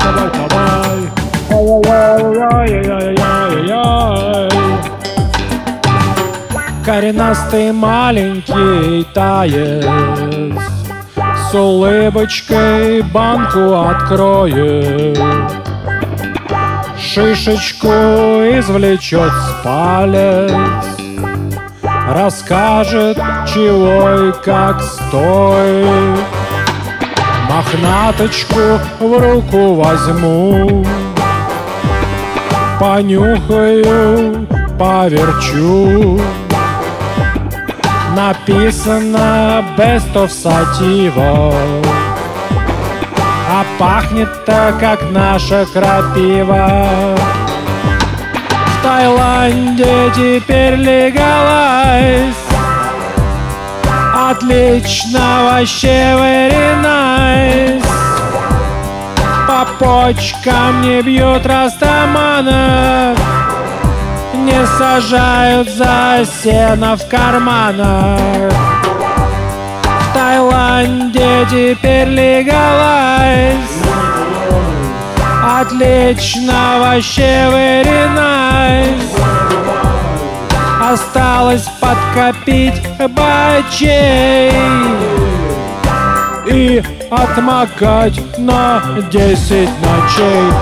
Собой, собой. Ай-яй-яй-яй-яй-яй. Коренастый маленький таец С улыбочкой банку откроет Шишечку извлечет с палец Расскажет, чего и как стоит Мохнаточку в руку возьму. Понюхаю, поверчу. Написано Best of Sativa А пахнет-то, как наша крапива. В Таиланде теперь легалайз Отлично, вообще very nice По почкам не бьют растаманов не сажают за сено в карманах. В Таиланде теперь легалайз. Отлично, вообще very nice Подкопить бачей И отмокать на десять ночей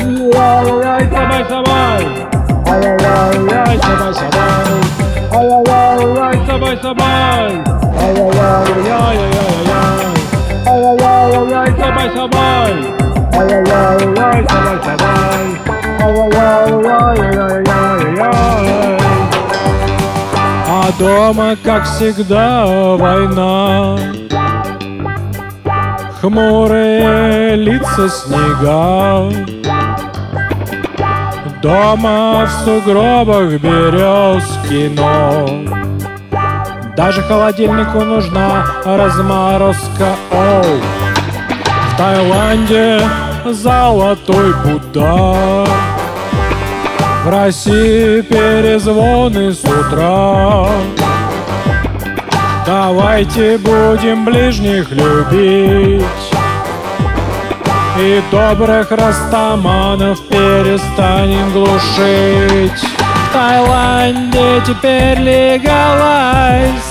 Ай-яй-яй, собой, собой. Ай-яй-яй, собой, собой. Ай-яй-яй, собой, собой. Ай-яй-яй-яй-яй-яй. Ай-яй-яй, собой, собой. Ай-яй-яй, собой, собой. Дома, как всегда, война. Хмурые лица снега Дома в сугробах березки, но Даже холодильнику нужна разморозка Оу. В Таиланде золотой Будда В России перезвоны с утра. Давайте будем ближних любить. И добрых растаманов перестанем глушить. В Таиланде теперь легалайз.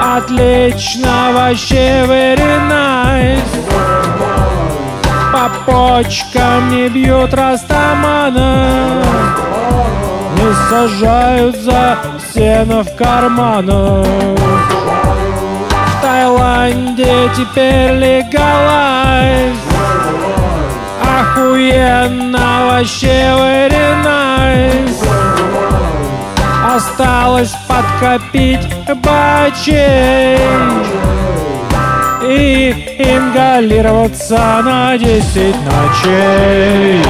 Отлично, вообще very nice По почкам не бьют растаманов Не сажают за сено в карманах В Таиланде теперь легалайз. Охуенно, вообще nice Осталось подкопить бачей И ингалироваться на десять ночей.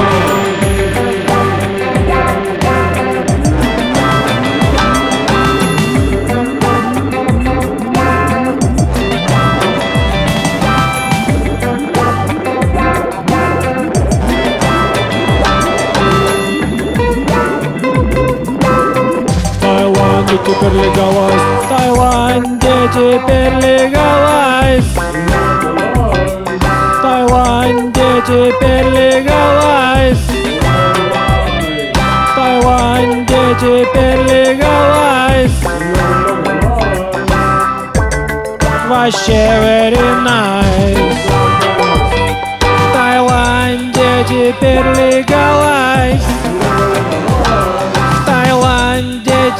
Таиланде теперь легалайз В Таиланде теперь легалайз Теперь легалайз В Таиланде теперь легалайз Вообще very nice В Таиланде теперь легалайз В Таиланде